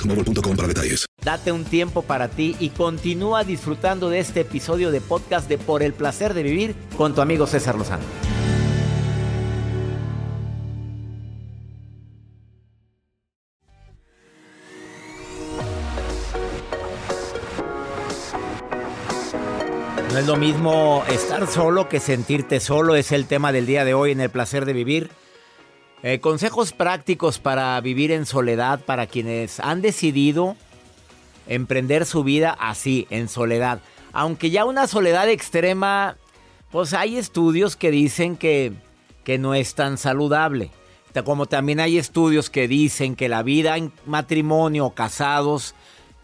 boostmobile.com para detalles. Date un tiempo para ti y continúa disfrutando de este episodio de podcast de Por el placer de vivir con tu amigo César Lozano. No es lo mismo estar solo que sentirte solo, es el tema del día de hoy en el placer de vivir. Eh, consejos prácticos para vivir en soledad para quienes han decidido emprender su vida así, en soledad. Aunque ya una soledad extrema, pues hay estudios que dicen que, que no es tan saludable. Como también hay estudios que dicen que la vida en matrimonio o casados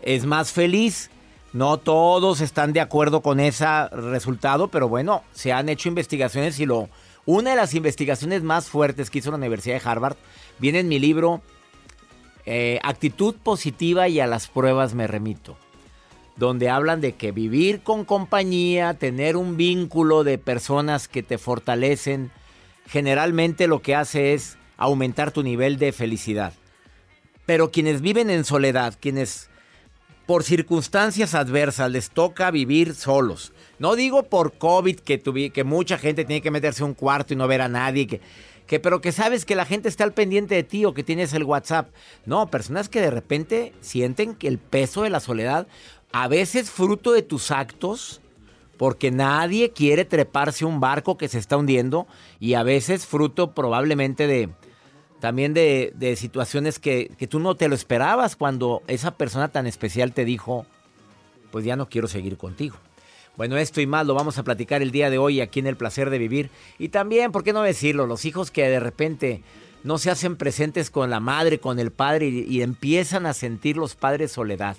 es más feliz. No todos están de acuerdo con ese resultado, pero bueno, se han hecho investigaciones y lo... Una de las investigaciones más fuertes que hizo la Universidad de Harvard viene en mi libro eh, Actitud positiva y a las pruebas me remito, donde hablan de que vivir con compañía, tener un vínculo de personas que te fortalecen, generalmente lo que hace es aumentar tu nivel de felicidad. Pero quienes viven en soledad, quienes por circunstancias adversas les toca vivir solos. No digo por COVID que, que mucha gente tiene que meterse a un cuarto y no ver a nadie, que, que, pero que sabes que la gente está al pendiente de ti o que tienes el WhatsApp. No, personas que de repente sienten que el peso de la soledad, a veces fruto de tus actos, porque nadie quiere treparse un barco que se está hundiendo y a veces fruto probablemente de, también de, situaciones que, que, tú no te lo esperabas cuando esa persona tan especial te dijo, pues ya no quiero seguir contigo. Bueno, esto y más lo vamos a platicar el día de hoy aquí en El Placer de Vivir. Y también, ¿por qué no decirlo? Los hijos que de repente no se hacen presentes con la madre, con el padre y, y empiezan a sentir los padres soledad.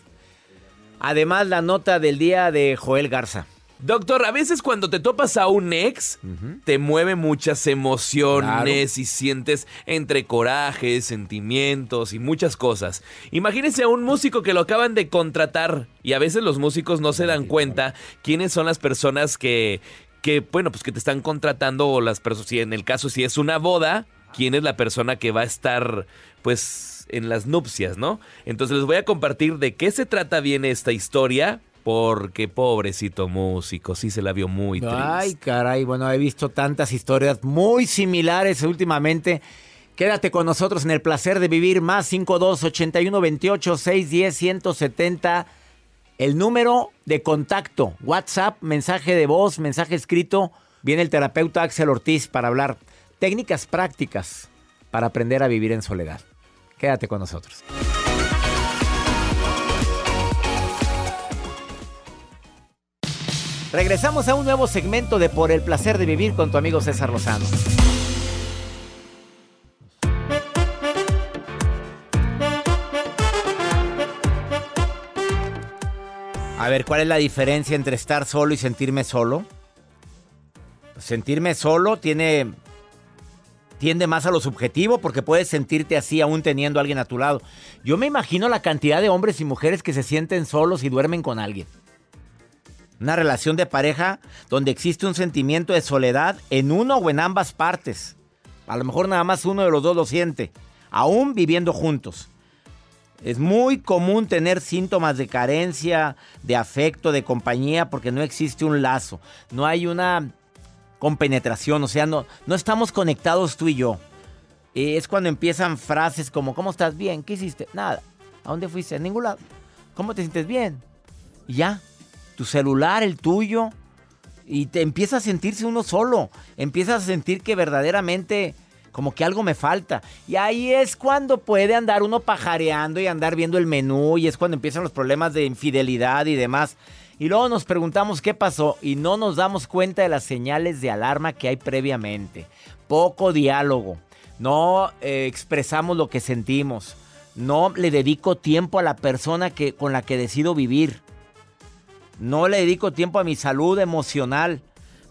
Además, la nota del día de Joel Garza. Doctor, a veces cuando te topas a un ex, te mueve muchas emociones y sientes entre corajes, sentimientos y muchas cosas. Imagínese a un músico que lo acaban de contratar y a veces los músicos no se dan cuenta quiénes son las personas que, que bueno, pues que te están contratando o las personas, si en el caso si es una boda, quién es la persona que va a estar, pues, en las nupcias, ¿no? Entonces les voy a compartir de qué se trata bien esta historia porque pobrecito músico, sí se la vio muy triste. Ay, caray, bueno, he visto tantas historias muy similares últimamente. Quédate con nosotros en el placer de vivir más 52 81 28 610 170. El número de contacto, WhatsApp, mensaje de voz, mensaje escrito. Viene el terapeuta Axel Ortiz para hablar técnicas prácticas para aprender a vivir en soledad. Quédate con nosotros. Regresamos a un nuevo segmento de Por el placer de vivir con tu amigo César Lozano. A ver, ¿cuál es la diferencia entre estar solo y sentirme solo? Sentirme solo tiene tiende más a lo subjetivo porque puedes sentirte así aún teniendo a alguien a tu lado. Yo me imagino la cantidad de hombres y mujeres que se sienten solos y duermen con alguien. Una relación de pareja donde existe un sentimiento de soledad en uno o en ambas partes. A lo mejor nada más uno de los dos lo siente, aún viviendo juntos. Es muy común tener síntomas de carencia, de afecto, de compañía, porque no existe un lazo, no hay una compenetración, o sea, no, no estamos conectados tú y yo. Es cuando empiezan frases como, ¿cómo estás? Bien, ¿qué hiciste? Nada. ¿A dónde fuiste? A ningún lado. ¿Cómo te sientes bien? Y ya, tu celular, el tuyo, y te empieza a sentirse uno solo. Empiezas a sentir que verdaderamente como que algo me falta. Y ahí es cuando puede andar uno pajareando y andar viendo el menú y es cuando empiezan los problemas de infidelidad y demás. Y luego nos preguntamos qué pasó y no nos damos cuenta de las señales de alarma que hay previamente. Poco diálogo. No eh, expresamos lo que sentimos. No le dedico tiempo a la persona que, con la que decido vivir. No le dedico tiempo a mi salud emocional.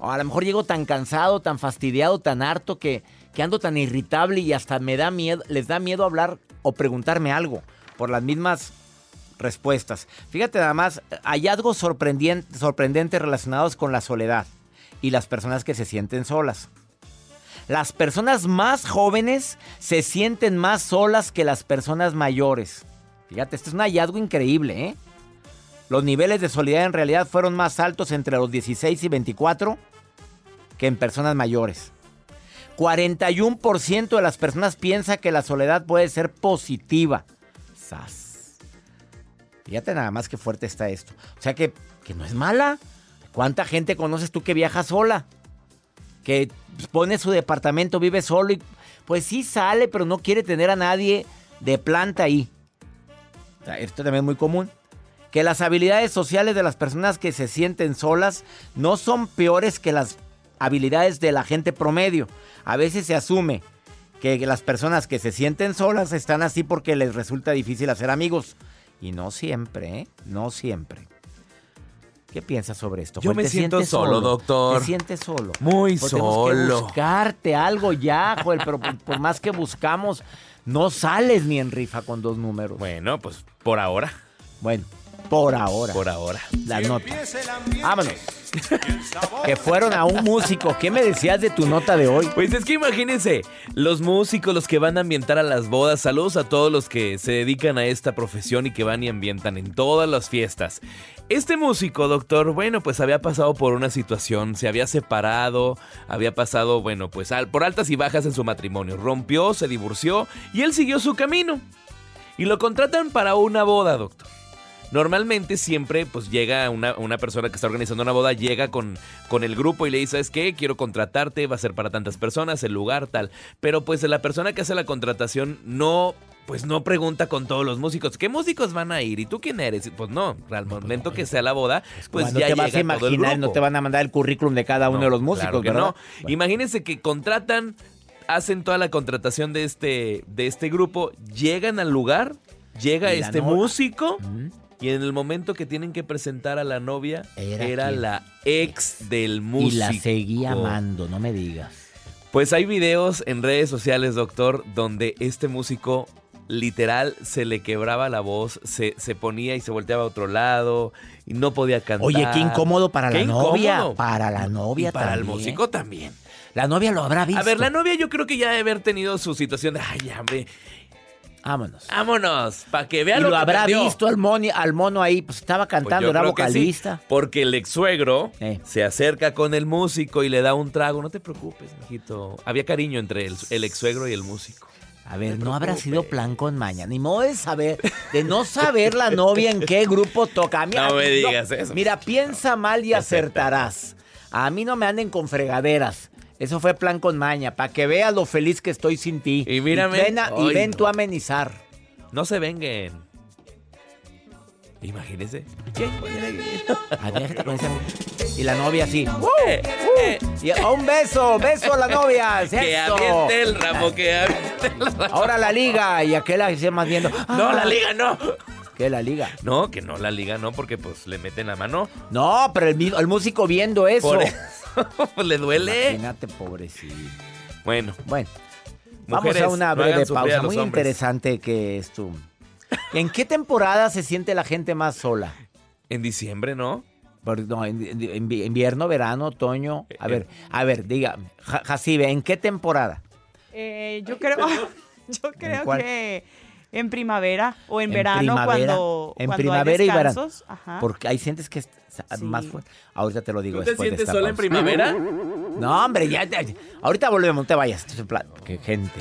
A lo mejor llego tan cansado, tan fastidiado, tan harto que, que ando tan irritable y hasta me da miedo, les da miedo hablar o preguntarme algo por las mismas respuestas. Fíjate nada más, hallazgos sorprendentes, sorprendentes relacionados con la soledad y las personas que se sienten solas. Las personas más jóvenes se sienten más solas que las personas mayores. Fíjate, este es un hallazgo increíble, ¿eh? Los niveles de soledad en realidad fueron más altos entre los 16 y 24 que en personas mayores. 41% de las personas piensa que la soledad puede ser positiva. ¡Sas! Fíjate nada más que fuerte está esto. O sea que, que no es mala. ¿Cuánta gente conoces tú que viaja sola? Que pone su departamento, vive solo y pues sí sale, pero no quiere tener a nadie de planta ahí. Esto también es muy común que las habilidades sociales de las personas que se sienten solas no son peores que las habilidades de la gente promedio. A veces se asume que las personas que se sienten solas están así porque les resulta difícil hacer amigos. Y no siempre, ¿eh? No siempre. ¿Qué piensas sobre esto? Yo me siento solo, doctor. ¿Te sientes solo? Muy solo. Tenemos que buscarte algo ya, Joel, pero por más que buscamos, no sales ni en rifa con dos números. Bueno, pues por ahora. Bueno, por ahora. Por ahora. Las notas. Vámonos. que fueron a un músico. ¿Qué me decías de tu nota de hoy? Pues es que imagínense, los músicos, los que van a ambientar a las bodas. Saludos a todos los que se dedican a esta profesión y que van y ambientan en todas las fiestas. Este músico, doctor, bueno, pues había pasado por una situación, se había separado, había pasado, bueno, pues por altas y bajas en su matrimonio. Rompió, se divorció y él siguió su camino. Y lo contratan para una boda, doctor. Normalmente siempre pues llega una, una, persona que está organizando una boda, llega con, con el grupo y le dice, ¿sabes qué? Quiero contratarte, va a ser para tantas personas, el lugar tal. Pero pues la persona que hace la contratación no pues no pregunta con todos los músicos, ¿qué músicos van a ir? ¿Y tú quién eres? Pues no, al momento que sea la boda, pues ya te vas a imaginar, no te van a mandar el currículum de cada uno de los músicos, que No. Imagínense que contratan, hacen toda la contratación de este, de este grupo, llegan al lugar, llega este músico. Y en el momento que tienen que presentar a la novia, era, la ex del músico. Y la seguía amando, no me digas. Pues hay videos en redes sociales, doctor, donde este músico literal se le quebraba la voz, se, se, ponía y se volteaba a otro lado y no podía cantar. Oye, qué incómodo para la novia. Para la novia y para el músico también. La novia lo habrá visto. A ver, la novia yo creo que ya debe haber tenido su situación de, ay, hombre, Vámonos. Vámonos, para que vean y lo, lo habrá visto al, al mono ahí, pues estaba pues cantando, era vocalista. porque el ex suegro eh. se acerca con el músico y le da un trago. No te preocupes, mijito. Había cariño entre el, el ex suegro y el músico. A ver, no, habrá sido plan con maña. Ni modo de saber, de no saber la novia en qué grupo toca. no me digas eso. Mira, piensa mal y acertarás. A mí no me anden con fregaderas. Eso fue plan con maña, para que veas lo feliz que estoy sin ti. Y mírame. Y ven, tú a amenizar. No se venguen. Imagínese. ¿Qué? Y la novia así. Eh, eh. Y, oh, un beso, beso a la novia. que aviente el ramo, que aviente el ramo. Ahora la liga y aquella se más viendo. no, la liga no. ¿Qué la liga? No, que no la liga no, porque pues le meten la mano. No, pero el, el músico viendo eso. ¿Le duele? Imagínate, pobrecito. Bueno. Bueno. Vamos a una breve pausa. Muy interesante que es tú. ¿En qué temporada se siente la gente más sola? En diciembre, ¿no? no, invierno, verano, otoño. A eh, ver, eh. a ver, diga, Jacibe, ¿en qué temporada? Eh, yo creo, yo creo que en primavera o en, verano cuando en primavera y verano. Porque hay sientes que es más fuerte. Ahorita te lo digo ¿Tú te sientes sola en primavera? No, hombre, ya, ahorita volvemos, no te vayas. Qué gente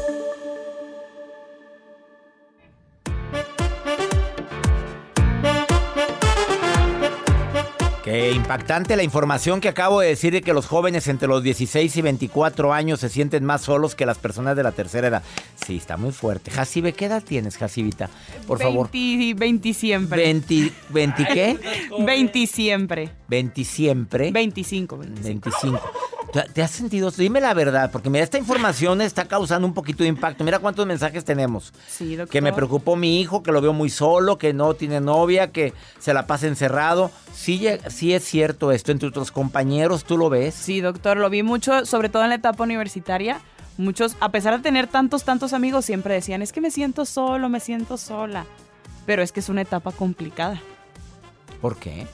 Qué impactante la información que acabo de decir de que los jóvenes entre los 16 y 24 años se sienten más solos que las personas de la tercera edad. Sí, está muy fuerte. Jacibe, ¿qué edad tienes, Jacibita? Por favor. 20 siempre. 20, ¿20 qué? 20 siempre. 20 siempre. 25, 25. 25. ¿Te has sentido? Dime la verdad, porque mira, esta información está causando un poquito de impacto. Mira cuántos mensajes tenemos. Sí, doctor. Que me preocupó mi hijo, que lo veo muy solo, que no tiene novia, que se la pasa encerrado. Sí, sí es cierto esto entre otros compañeros, ¿tú lo ves? Sí, doctor, lo vi mucho, sobre todo en la etapa universitaria. Muchos, a pesar de tener tantos, tantos amigos, siempre decían, es que me siento solo, me siento sola. Pero es que es una etapa complicada. ¿Por qué?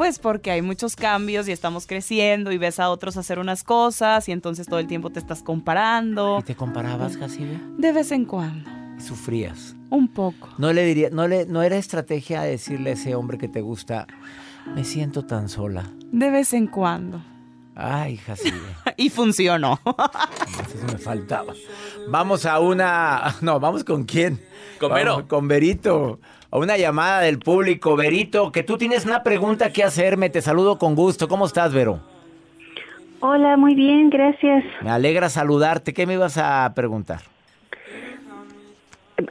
Pues porque hay muchos cambios y estamos creciendo y ves a otros hacer unas cosas y entonces todo el tiempo te estás comparando. ¿Y te comparabas, Jacibe? De vez en cuando. ¿Sufrías? Un poco. No le diría, no le, no era estrategia decirle a ese hombre que te gusta, me siento tan sola. De vez en cuando. Ay, Jacibe. y funcionó. Eso me faltaba. Vamos a una. No, vamos con quién. Con Vero. con Verito a una llamada del público. Verito, que tú tienes una pregunta que hacerme. Te saludo con gusto. ¿Cómo estás, Vero? Hola, muy bien, gracias. Me alegra saludarte. ¿Qué me ibas a preguntar?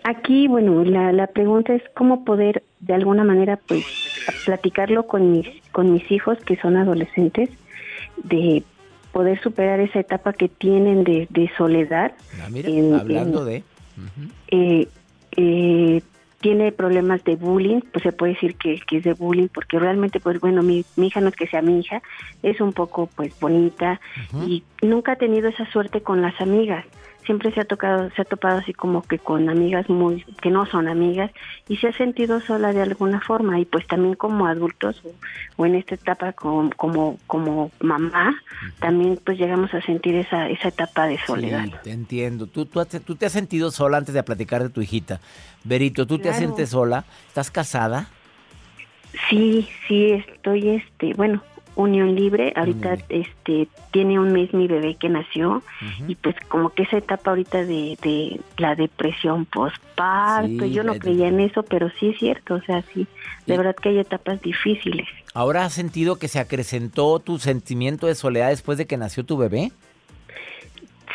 Aquí, bueno, la, la pregunta es cómo poder de alguna manera, pues, platicarlo con mis, con mis hijos que son adolescentes, de poder superar esa etapa que tienen de, de soledad. Ah, mira, hablando de... eh, eh, tiene problemas de bullying, pues se puede decir que, es de bullying, porque realmente, pues bueno, mi, mi, hija no es que sea mi hija, es un poco pues bonita y nunca ha tenido esa suerte con las amigas siempre se ha tocado, se ha topado así como que con amigas muy, que no son amigas, y se ha sentido sola de alguna forma, y pues también como adultos, o, en esta etapa como, como, como mamá, también pues llegamos a sentir esa, esa etapa de soledad. Sí, te entiendo. ¿Tú, tú, tú te has sentido sola antes de platicar de tu hijita. Berito, ¿tú te sientes sola? ¿Estás casada? Sí, sí, estoy, este, bueno, unión libre. Ahorita este tiene un mes mi bebé que nació y pues como que esa etapa ahorita de, de la depresión postparto, yo no creía en eso, pero sí es cierto, o sea, sí, de verdad que hay etapas difíciles. ¿Ahora has sentido que se acrecentó tu sentimiento de soledad después de que nació tu bebé?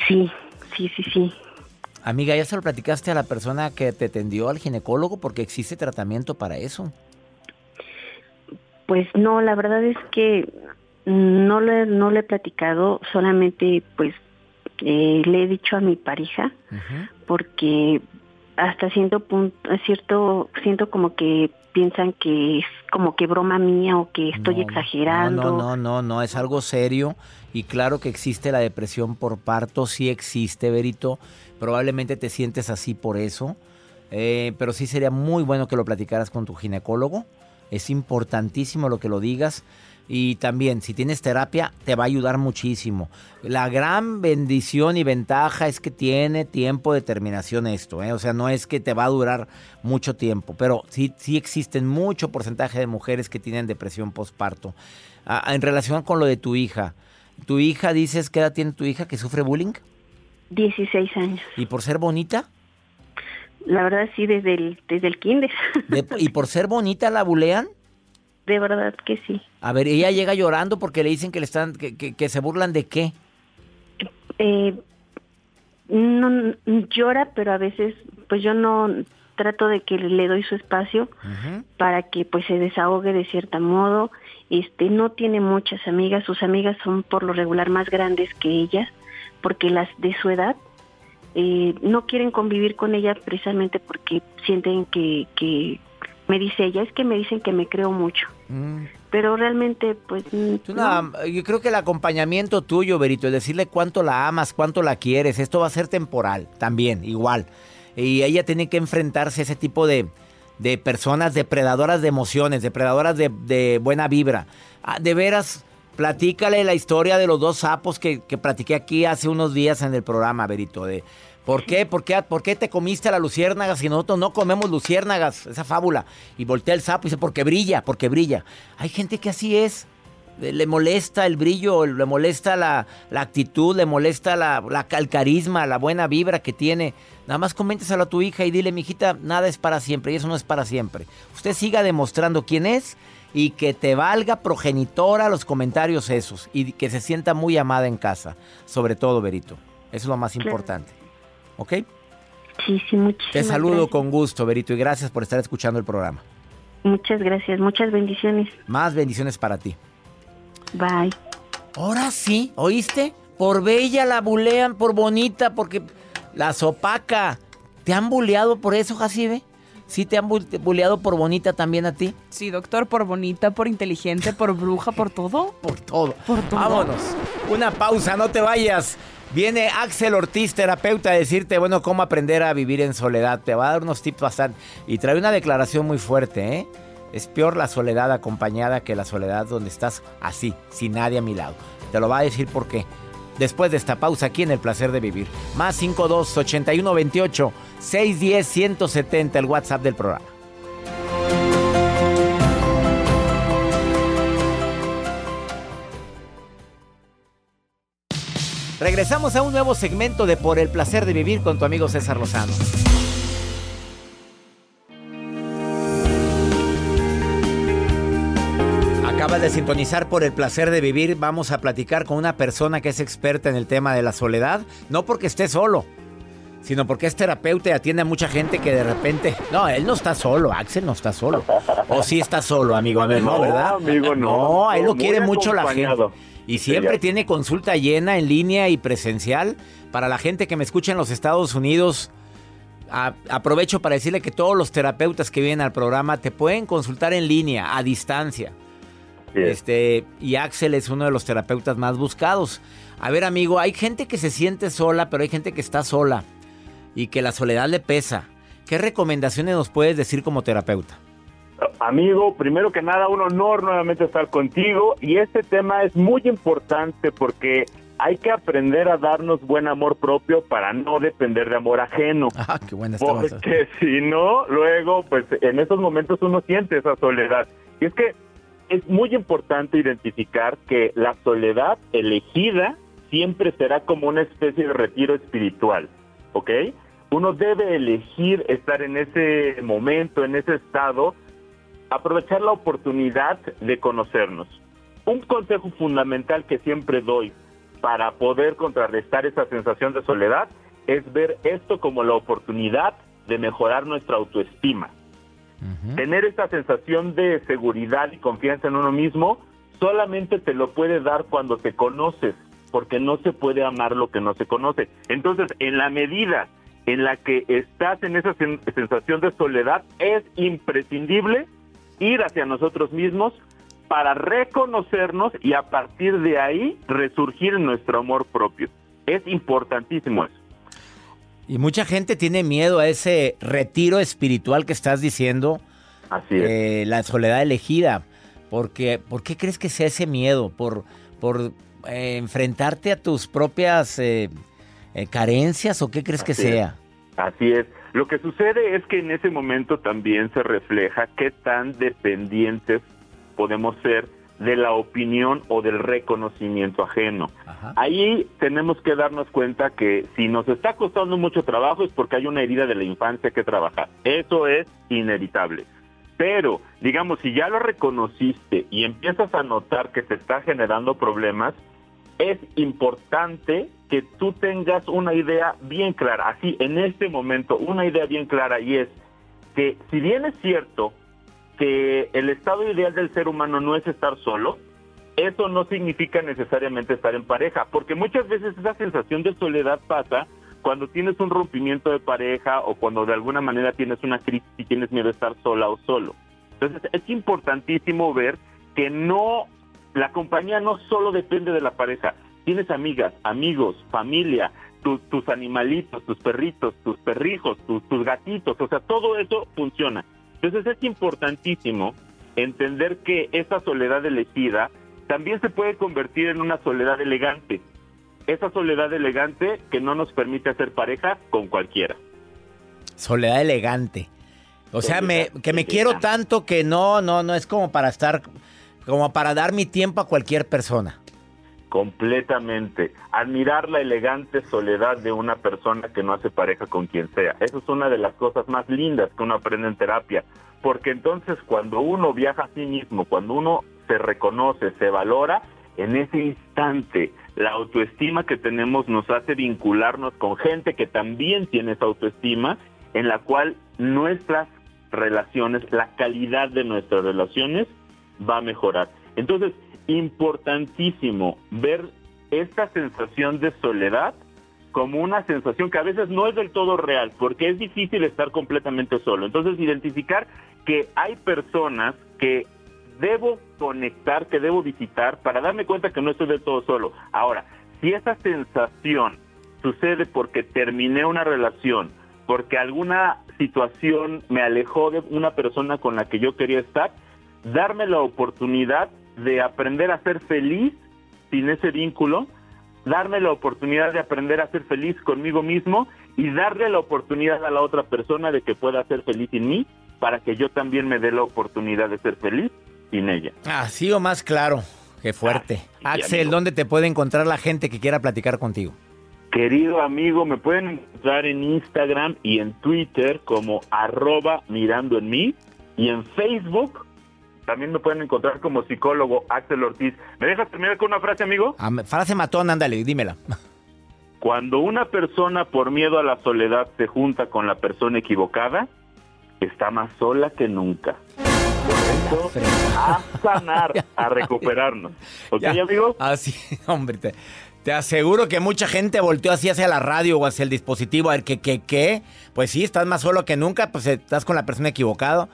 Sí, sí, sí, sí. Amiga, ¿ya se lo platicaste a la persona que te atendió al ginecólogo? Porque existe tratamiento para eso. Pues no, la verdad es que no le, no le he platicado, solamente pues eh, le he dicho a mi pareja, porque hasta cierto punto, cierto, siento como que piensan que es como que broma mía o que estoy exagerando. No, no, no, no, es algo serio y claro que existe la depresión por parto, sí existe, Berito, probablemente te sientes así por eso, eh, pero sí sería muy bueno que lo platicaras con tu ginecólogo es importantísimo lo que lo digas. Y también, si tienes terapia, te va a ayudar muchísimo. La gran bendición y ventaja es que tiene tiempo de terminación esto. ¿eh? O sea, no es que te va a durar mucho tiempo, pero sí, sí existen mucho porcentaje de mujeres que tienen depresión postparto. Ah, en relación con lo de tu hija, ¿tu hija dices qué edad tiene tu hija que sufre bullying? 16 años. ¿Y por ser bonita? La verdad sí, desde el, desde el kinder. ¿Y por ser bonita la bulean? De verdad que sí. A ver, ella llega llorando porque le dicen que le están, que, que, se burlan de qué. Eh, no llora, pero a veces, pues yo no trato de que le doy su espacio para que pues se desahogue de cierto modo. Este, no tiene muchas amigas, sus amigas son por lo regular más grandes que ella, porque las de su edad eh, no quieren convivir con ella precisamente porque sienten que, que me dice ella, es que me dicen que me creo mucho. Mm. Pero realmente, pues... Yo creo que el acompañamiento tuyo, Berito, es decirle cuánto la amas, cuánto la quieres, esto va a ser temporal también, igual. Y ella tiene que enfrentarse a ese tipo de, de personas depredadoras de emociones, depredadoras de, de buena vibra. Ah, de veras, platícale la historia de los dos sapos que, que platiqué aquí hace unos días en el programa, Berito, de ¿Por qué? ¿Por qué? ¿Por qué te comiste la luciérnaga si nosotros no comemos luciérnagas? Esa fábula. Y voltea el sapo y dice, porque brilla, porque brilla. Hay gente que así es. Le molesta el brillo, le molesta la, actitud, le molesta la, el carisma, la buena vibra que tiene. Nada más coménteselo a tu hija y dile, mijita, nada es para siempre y eso no es para siempre. Usted siga demostrando quién es y que te valga progenitora los comentarios esos y que se sienta muy amada en casa. Sobre todo, Berito. Eso es lo más importante. ¿Ok? Sí, sí, muchísimas Te saludo con gusto, Berito, y gracias por estar escuchando el programa. Muchas gracias, muchas bendiciones. Más bendiciones para ti. Bye. Ahora sí, ¿oíste? Por bella la bulean, por bonita, porque la sopaca. ¿Te han buleado por eso, Jacibe? ¿Sí te han buleado por bonita también a ti? Sí, doctor, por bonita, por inteligente, por bruja, por todo. Por todo. Por todo. Vámonos. Una pausa, no te vayas. Viene Axel Ortiz, terapeuta, a decirte, bueno, cómo aprender a vivir en soledad. Te va a dar unos tips bastante. Y trae una declaración muy fuerte, ¿eh? Es peor la soledad acompañada que la soledad donde estás así, sin nadie a mi lado. Te lo va a decir por qué. Después de esta pausa aquí en El Placer de Vivir. Más 52 81 28 610 170, el WhatsApp del programa. Regresamos a un nuevo segmento de Por el placer de vivir con tu amigo César Lozano. De sintonizar por el placer de vivir. Vamos a platicar con una persona que es experta en el tema de la soledad. No porque esté solo, sino porque es terapeuta y atiende a mucha gente que de repente. No, él no está solo, Axel no está solo. O sí está solo, amigo. A ver, no, ¿verdad? Amigo, no. No, ahí lo quiere mucho la gente. Y siempre tiene consulta llena en línea y presencial. Para la gente que me escucha en los Estados Unidos, aprovecho para decirle que todos los terapeutas que vienen al programa te pueden consultar en línea, a distancia. Este, y Axel es uno de los terapeutas más buscados. A ver, amigo, hay gente que se siente sola, pero hay gente que está sola y que la soledad le pesa. ¿Qué recomendaciones nos puedes decir como terapeuta? Amigo, primero que nada, un honor nuevamente estar contigo y este tema es muy importante porque hay que aprender a darnos buen amor propio para no depender de amor ajeno. Ah, qué buena Porque si no, luego, pues en esos momentos uno siente esa soledad. Y es que es muy importante identificar que la soledad elegida siempre será como una especie de retiro espiritual, ¿ok? Uno debe elegir estar en ese momento, en ese estado, aprovechar la oportunidad de conocernos. Un consejo fundamental que siempre doy para poder contrarrestar esa sensación de soledad es ver esto como la oportunidad de mejorar nuestra autoestima. Tener esa sensación de seguridad y confianza en uno mismo solamente te lo puede dar cuando te conoces, porque no se puede amar lo que no se conoce. Entonces, en la medida en la que estás en esa sensación de soledad, es imprescindible ir hacia nosotros mismos para reconocernos y a partir de ahí resurgir nuestro amor propio. Es importantísimo eso. Y mucha gente tiene miedo a ese retiro espiritual que estás diciendo. Así es. Eh, la soledad elegida. Porque, ¿Por qué crees que sea ese miedo? ¿Por, por eh, enfrentarte a tus propias eh, carencias o qué crees que sea? Así es. Lo que sucede es que en ese momento también se refleja qué tan dependientes podemos ser de la opinión o del reconocimiento ajeno. Ahí tenemos que darnos cuenta que si nos está costando mucho trabajo es porque hay una herida de la infancia que trabajar. Eso es inevitable. Pero, digamos, si ya lo reconociste y empiezas a notar que te está generando problemas, es importante que tú tengas una idea bien clara, así en este momento, una idea bien clara y es que si bien es cierto que el estado ideal del ser humano no es estar solo, eso no significa necesariamente estar en pareja, porque muchas veces esa sensación de soledad pasa cuando tienes un rompimiento de pareja o cuando de alguna manera tienes una crisis y tienes miedo de estar sola o solo. Entonces es importantísimo ver que no, la compañía no solo depende de la pareja, tienes amigas, amigos, familia, tus animalitos, tus perritos, tus perrijos, tus, tus gatitos, o sea, todo eso funciona. Entonces es importantísimo entender que esa soledad elegida también se puede convertir en una soledad elegante. Esa soledad elegante que no nos permite hacer pareja con cualquiera. Soledad elegante. O sea, me, que me quiero tanto que no, no, no es como para estar, como para dar mi tiempo a cualquier persona. Completamente. Admirar la elegante soledad de una persona que no hace pareja con quien sea. Eso es una de las cosas más lindas que uno aprende en terapia. Porque entonces cuando uno viaja a sí mismo, cuando uno se reconoce, se valora, en ese instante la autoestima que tenemos nos hace vincularnos con gente que también tiene esa autoestima, en la cual nuestras relaciones, la calidad de nuestras relaciones va a mejorar. Entonces, importantísimo ver esta sensación de soledad como una sensación que a veces no es del todo real, porque es difícil estar completamente solo. Entonces, identificar que hay personas que debo conectar, que debo visitar para darme cuenta que no estoy del todo solo. Ahora, si esa sensación sucede porque terminé una relación, porque alguna situación me alejó de una persona con la que yo quería estar, darme la oportunidad de aprender a ser feliz sin ese vínculo, darme la oportunidad de aprender a ser feliz conmigo mismo y darle la oportunidad a la otra persona de que pueda ser feliz sin mí para que yo también me dé la oportunidad de ser feliz sin ella. Así o más claro. Qué fuerte. Axel, ¿dónde te puede encontrar la gente que quiera platicar contigo? Querido amigo, me pueden encontrar en Instagram y en Twitter como arroba mirando en mí y en Facebook también me pueden encontrar como psicólogo Axel Ortiz. ¿Me dejas terminar con una frase, amigo? Ah, frase matón, ándale, dímela. Cuando una persona por miedo a la soledad se junta con la persona equivocada, está más sola que nunca. Por eso, a sanar, a recuperarnos. ¿Ok, amigo? Así, hombre, te, te, aseguro que mucha gente volteó así hacia la radio o hacia el dispositivo a ver qué, qué, qué. Pues sí, estás más solo que nunca, pues estás con la persona equivocada.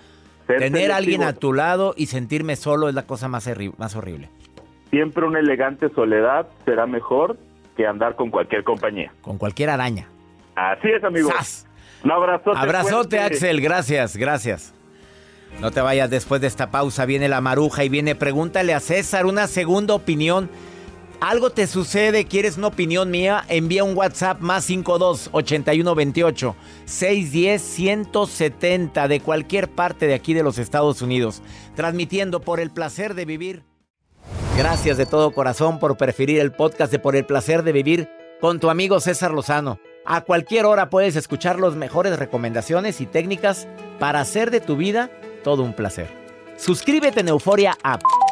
Tener a alguien a tu lado y sentirme solo es la cosa más, más horrible. Siempre una elegante soledad será mejor que andar con cualquier compañía. Con cualquier araña. Así es, amigo. Un abrazote. Abrazote, Axel. Gracias, gracias. No te vayas después de esta pausa. Viene la maruja y viene pregúntale a César una segunda opinión algo te sucede, quieres una opinión mía, envía un WhatsApp más 52 81 28 610 170 de cualquier parte de aquí de los Estados Unidos, transmitiendo por el placer de vivir. Gracias de todo corazón por preferir el podcast de Por el placer de vivir con tu amigo César Lozano. A cualquier hora puedes escuchar las mejores recomendaciones y técnicas para hacer de tu vida todo un placer. Suscríbete en Euforia App